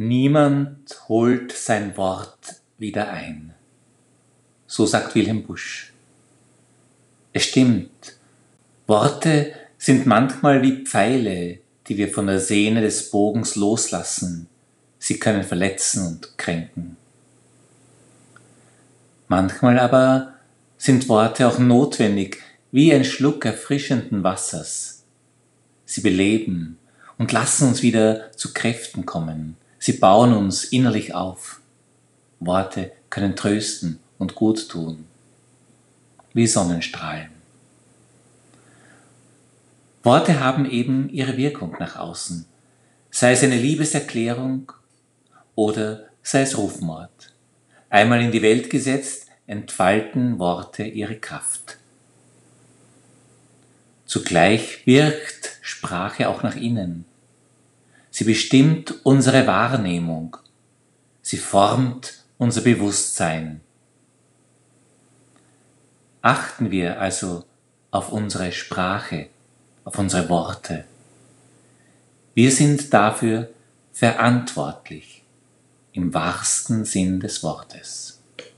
Niemand holt sein Wort wieder ein. So sagt Wilhelm Busch. Es stimmt, Worte sind manchmal wie Pfeile, die wir von der Sehne des Bogens loslassen. Sie können verletzen und kränken. Manchmal aber sind Worte auch notwendig, wie ein Schluck erfrischenden Wassers. Sie beleben und lassen uns wieder zu Kräften kommen, Sie bauen uns innerlich auf. Worte können trösten und gut tun, wie Sonnenstrahlen. Worte haben eben ihre Wirkung nach außen, sei es eine Liebeserklärung oder sei es Rufmord. Einmal in die Welt gesetzt, entfalten Worte ihre Kraft. Zugleich wirkt Sprache auch nach innen, Sie bestimmt unsere Wahrnehmung. Sie formt unser Bewusstsein. Achten wir also auf unsere Sprache, auf unsere Worte. Wir sind dafür verantwortlich im wahrsten Sinn des Wortes.